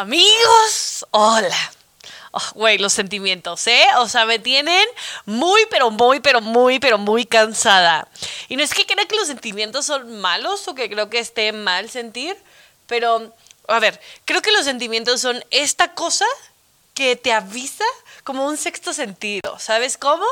Amigos, hola. Oh, güey, los sentimientos, ¿eh? O sea, me tienen muy, pero muy, pero muy, pero muy cansada. Y no es que crea que los sentimientos son malos o que creo que esté mal sentir, pero, a ver, creo que los sentimientos son esta cosa que te avisa como un sexto sentido, ¿sabes cómo?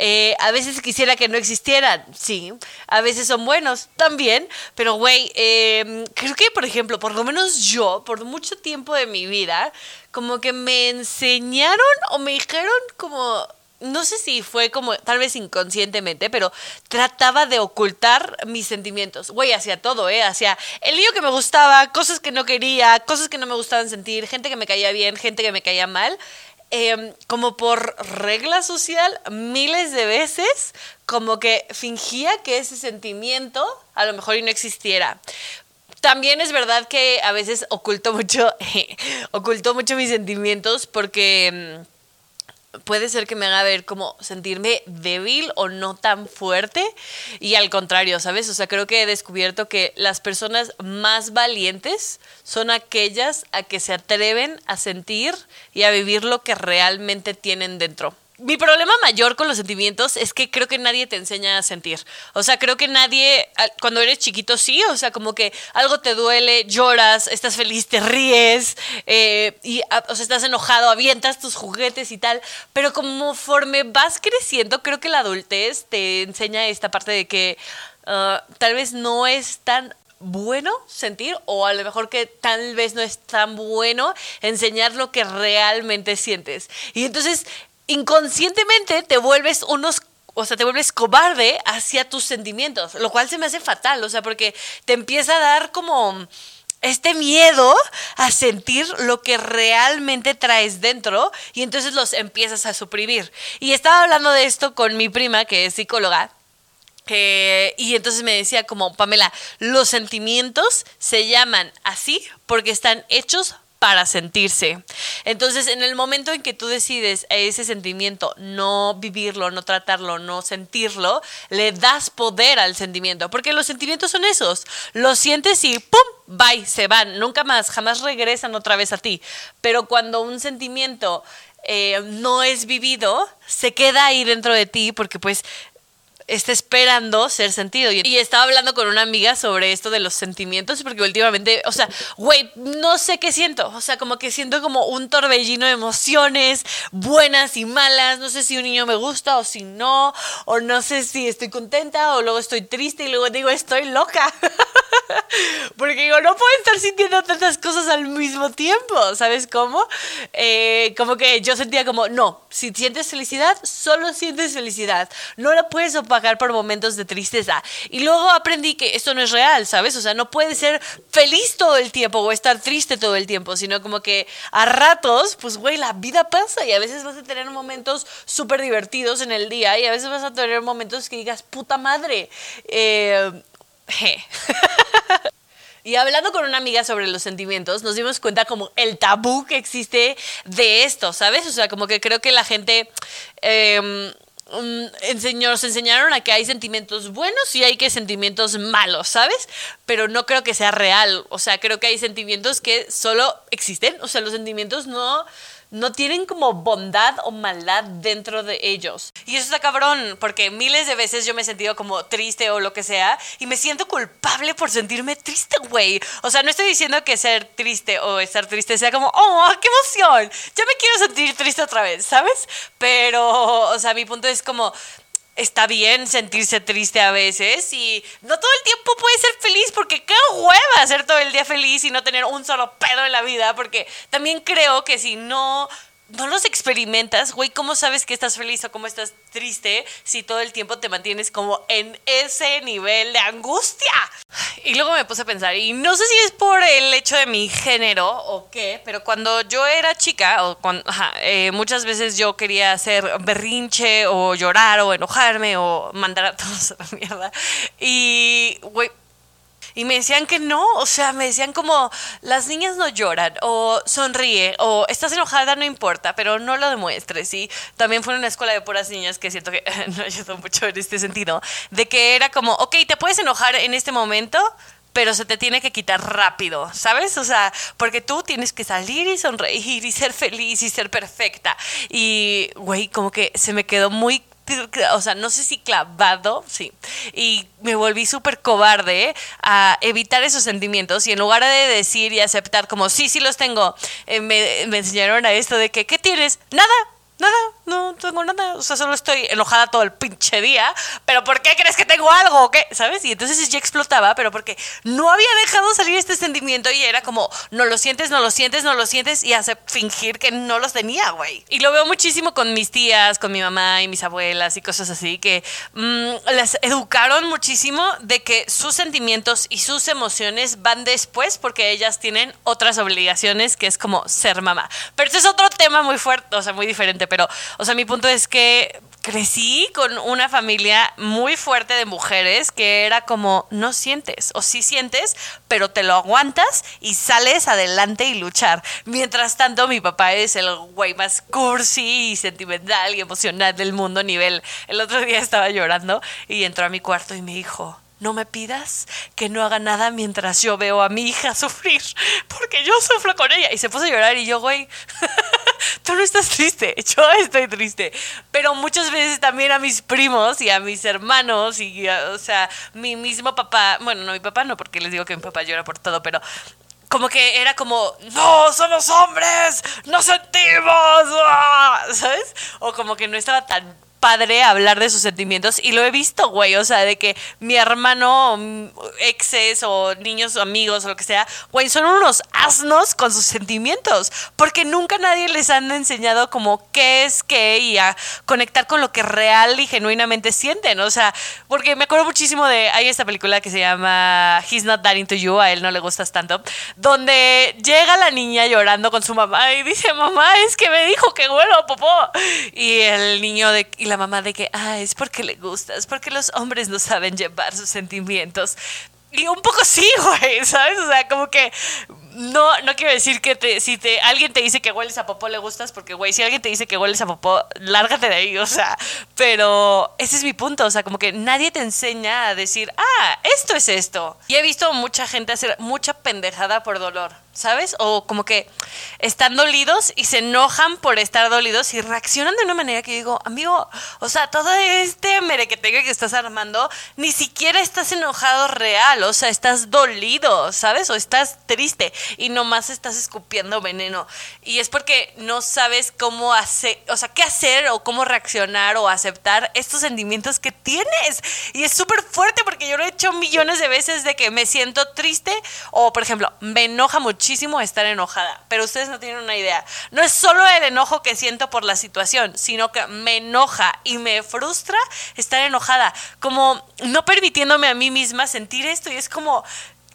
Eh, a veces quisiera que no existieran, sí, a veces son buenos también, pero güey, em, creo que por ejemplo, por lo menos yo, por mucho tiempo de mi vida, como que me enseñaron o me dijeron como no sé si fue como, tal vez inconscientemente, pero trataba de ocultar mis sentimientos. Güey, hacia todo, ¿eh? Hacia el lío que me gustaba, cosas que no quería, cosas que no me gustaban sentir, gente que me caía bien, gente que me caía mal. Em, como por regla social, miles de veces, como que fingía que ese sentimiento a lo mejor no existiera. También es verdad que a veces oculto mucho, oculto mucho mis sentimientos porque em, puede ser que me haga ver como sentirme débil o no tan fuerte y al contrario, ¿sabes? O sea, creo que he descubierto que las personas más valientes son aquellas a que se atreven a sentir y a vivir lo que realmente tienen dentro mi problema mayor con los sentimientos es que creo que nadie te enseña a sentir. O sea, creo que nadie, cuando eres chiquito sí, o sea, como que algo te duele, lloras, estás feliz, te ríes, eh, y, o sea, estás enojado, avientas tus juguetes y tal. Pero conforme vas creciendo, creo que la adultez te enseña esta parte de que ah, tal vez no es tan bueno sentir o a lo mejor que tal vez no es tan bueno enseñar lo que realmente sientes. Y entonces inconscientemente te vuelves unos o sea, te vuelves cobarde hacia tus sentimientos, lo cual se me hace fatal, o sea, porque te empieza a dar como este miedo a sentir lo que realmente traes dentro y entonces los empiezas a suprimir. Y estaba hablando de esto con mi prima, que es psicóloga, y entonces me decía como, Pamela, los sentimientos se llaman así porque están hechos para sentirse. Entonces, en el momento en que tú decides ese sentimiento no vivirlo, no tratarlo, no sentirlo, le das poder al sentimiento, porque los sentimientos son esos. Los sientes y ¡pum! Bye, se van, nunca más, jamás regresan otra vez a ti. Pero cuando un sentimiento eh, no es vivido, se queda ahí dentro de ti porque pues está esperando ser sentido. Y, estaba hablando con una amiga sobre esto de los sentimientos, porque últimamente, o sea, güey, no sé qué siento. O sea, como que siento como un torbellino de emociones buenas y malas. No sé si un niño me gusta o si no, o no sé si estoy contenta o luego estoy triste y luego digo, estoy loca. porque digo, no puedo estar sintiendo tantas cosas al mismo tiempo, ¿sabes cómo? Eh, como que yo sentía como, no, si sientes felicidad, solo sientes felicidad. No la puedes opacar por momentos de tristeza. Y luego aprendí que esto no es real, ¿sabes? O sea, no puedes ser feliz todo el tiempo o estar triste todo el tiempo, sino como que a ratos, pues, güey, la vida pasa y a veces vas a tener momentos súper divertidos en el día y a veces vas a tener momentos que digas, puta madre. Eh, Y hablando con una amiga sobre los sentimientos, nos dimos cuenta como el tabú que existe de esto, ¿sabes? O sea, como que creo que la gente... Eh, um, nos enseñaron a que hay sentimientos buenos y hay que sentimientos malos, ¿sabes? Pero no creo que sea real. O sea, creo que hay sentimientos que solo existen. O sea, los sentimientos no no tienen como bondad o maldad dentro de ellos. Y eso está cabrón, porque miles de veces yo me he sentido como triste o lo que sea, y me siento culpable por sentirme triste, güey. O sea, no estoy diciendo que ser triste o estar triste sea como, oh, qué emoción, ya me quiero sentir triste otra vez, ¿sabes? Pero, o sea, mi punto es como, está bien sentirse triste a veces y no todo el tiempo puede ser feliz porque qué hueva ser todo el día feliz y no tener un solo pedo en la vida porque también creo que si no no los experimentas, güey, ¿cómo sabes que estás feliz o cómo estás triste si todo el tiempo te mantienes como en ese nivel de angustia? Y luego me puse a pensar, y no sé si es por el hecho de mi género o qué, pero cuando yo era chica, o cuando, eh, muchas veces yo quería hacer berrinche o llorar o enojarme o mandar a todos a la mierda. Y, güey, y me decían que no, o sea, me decían como, las niñas no lloran, o sonríe, o estás enojada, no importa, pero no lo demuestres. Y también fue en una escuela de puras niñas que siento que no ayudó mucho en este sentido, de que era como, ok, te puedes enojar en este momento, pero se te tiene que quitar rápido, ¿sabes? O sea, porque tú tienes que salir y sonreír y ser feliz y ser perfecta. Y, güey, como que se me quedó muy o sea, no sé si clavado, sí. Y me volví súper cobarde a evitar esos sentimientos y en lugar de decir y aceptar como, sí, sí los tengo, eh, me, me enseñaron a esto de que, ¿qué tienes? Nada, nada, no tengo nada, o sea, solo estoy enojada todo el pinche día, pero ¿por qué crees que tengo algo? ¿O qué? ¿Sabes? Y entonces ya explotaba, pero porque no había dejado salir este sentimiento y era como, no lo sientes, no lo sientes, no lo sientes y hace fingir que no los tenía, güey. Y lo veo muchísimo con mis tías, con mi mamá y mis abuelas y cosas así, que mm, las educaron muchísimo de que sus sentimientos y sus emociones van después porque ellas tienen otras obligaciones que es como ser mamá. Pero este es otro tema muy fuerte, o sea, muy diferente pero, o sea, mi punto es que crecí con una familia muy fuerte de mujeres que era como, no sientes, o sí sientes, pero te lo aguantas y sales adelante y luchar. Mientras tanto, mi papá es el güey más cursi y sentimental y emocional del mundo, nivel. El otro día estaba llorando y entró a mi cuarto y me dijo, no me pidas que no haga nada mientras yo veo a mi hija sufrir, porque yo sufro con ella. Y se puso a llorar y yo, güey, tú no estás triste, yo estoy triste. Pero muchas veces también a mis primos y a mis hermanos y, o sea, mi mismo papá, bueno, no mi papá no, porque les digo que mi papá llora por todo, pero como que era como, no, somos hombres, no sentimos. ¿sabes? O como que no estaba tan padre hablar de sus sentimientos y lo he visto, güey, o sea, de que mi hermano, mm, exes o niños o amigos o lo que sea, güey, son unos asnos con sus sentimientos, porque nunca nadie les han enseñado como qué es qué y a conectar con lo que real y genuinamente sienten, o sea, porque me acuerdo muchísimo de, hay esta película que se llama He's Not That Into You, a él no le gustas tanto, donde llega la niña llorando con su mamá y dice, mamá, es que me dijo que huelo popó, y el niño de la mamá de que, ah, es porque le gustas, porque los hombres no saben llevar sus sentimientos. Y un poco sí, güey, ¿sabes? O sea, como que no, no quiero decir que te, si te, alguien te dice que hueles a popó le gustas, porque, güey, si alguien te dice que hueles a popó, lárgate de ahí, o sea, pero ese es mi punto, o sea, como que nadie te enseña a decir, ah, esto es esto. Y he visto mucha gente hacer mucha pendejada por dolor. ¿Sabes? O como que están dolidos y se enojan por estar dolidos y reaccionan de una manera que digo, amigo, o sea, todo este merequeteque que estás armando, ni siquiera estás enojado real, o sea, estás dolido, ¿sabes? O estás triste y nomás estás escupiendo veneno. Y es porque no sabes cómo hacer, o sea, qué hacer o cómo reaccionar o aceptar estos sentimientos que tienes. Y es súper fuerte porque yo lo he hecho millones de veces de que me siento triste o, por ejemplo, me enoja mucho estar enojada, pero ustedes no tienen una idea. No es solo el enojo que siento por la situación, sino que me enoja y me frustra estar enojada, como no permitiéndome a mí misma sentir esto y es como,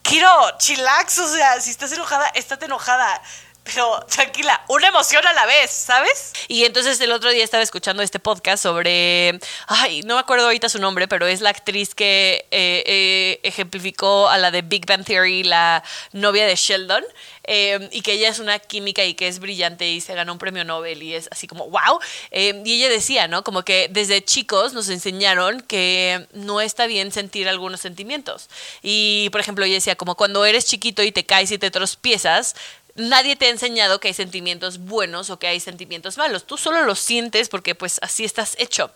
quiero, chillax, o sea, si estás enojada, estate enojada pero tranquila, una emoción a la vez, ¿sabes? Y entonces el otro día estaba escuchando este podcast sobre, ay, no me acuerdo ahorita su nombre, pero es la actriz que eh, eh, ejemplificó a la de Big Bang Theory, la novia de Sheldon. Eh, y que ella es una química y que es brillante y se ganó un premio Nobel y es así como, wow. y ella decía, ¿no? Como que desde chicos nos enseñaron que no está bien sentir algunos sentimientos. Y, por ejemplo, ella decía, como cuando eres chiquito y te caes y te tropiezas, nadie te ha enseñado que hay sentimientos buenos o que hay sentimientos malos. Tú solo los sientes porque pues así estás hecho.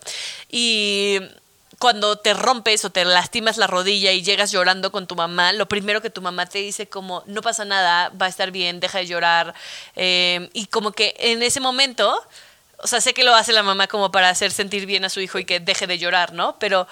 Y cuando te rompes o te lastimas la rodilla y llegas llorando con tu mamá, lo primero que tu mamá te dice como, no pasa nada, va a estar bien, deja de llorar. Eh, y como que en ese momento, o sea, sé que lo hace la mamá como para hacer sentir bien a su hijo y que deje de llorar, ¿no? Pero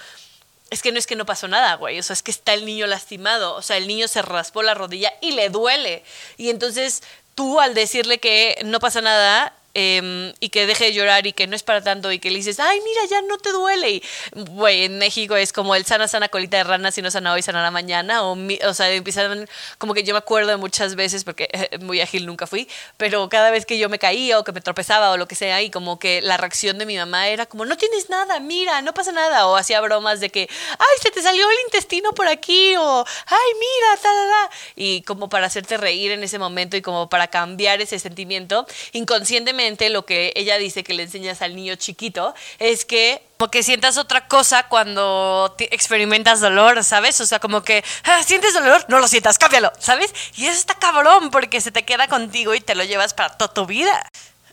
es que no es que no pasó nada, güey. O sea, es que está el niño lastimado. O sea, el niño se raspó la rodilla y le duele. Y entonces tú al decirle que no pasa nada, Em, y que deje de llorar y que no es para tanto y que le dices, ay, mira, ya no te duele. Y, güey, en México es como el sana, sana colita de rana, si no sana hoy, la mañana. O, o sea, empiezan, como que yo me acuerdo de muchas veces, porque muy ágil nunca fui, pero cada vez que yo me caía o que me tropezaba o lo que sea, y como que la reacción de mi mamá era como, no tienes nada, mira, no pasa nada. O hacía bromas de que, ay, se te salió el intestino por aquí, o, ay, mira, ta, ta, ta. Y como para hacerte reír en ese momento y como para cambiar ese sentimiento, inconscientemente lo que ella dice que le enseñas al niño chiquito es que como que sientas otra cosa cuando experimentas dolor, ¿sabes? O sea, como que ah, sientes dolor, no lo sientas, cámbialo, ¿sabes? Y eso está cabrón porque se te queda contigo y te lo llevas para toda tu vida.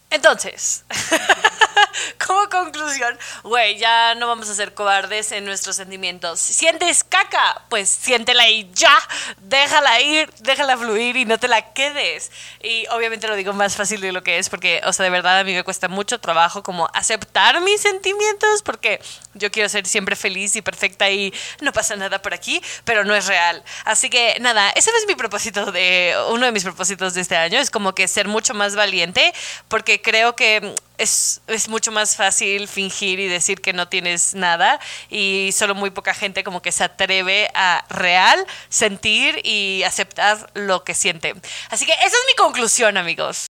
Entonces, como conclusión, güey, ya no vamos a ser cobardes en nuestros sentimientos. Si sientes caca, pues siéntela y ya, déjala ir, déjala fluir y no te la quedes. Y obviamente lo digo más fácil de lo que es porque, o sea, de verdad a mí me cuesta mucho trabajo como aceptar mis sentimientos porque yo quiero ser siempre feliz y perfecta y no pasa nada por aquí, pero no es real. Así que nada, ese es mi propósito de, uno de mis propósitos de este año, es como que ser mucho más valiente porque creo que es, es, mucho más fácil fingir y decir que no tienes nada y solo muy poca gente como que se atreve a real sentir y aceptar lo que siente. Así que esa es mi conclusión, amigos.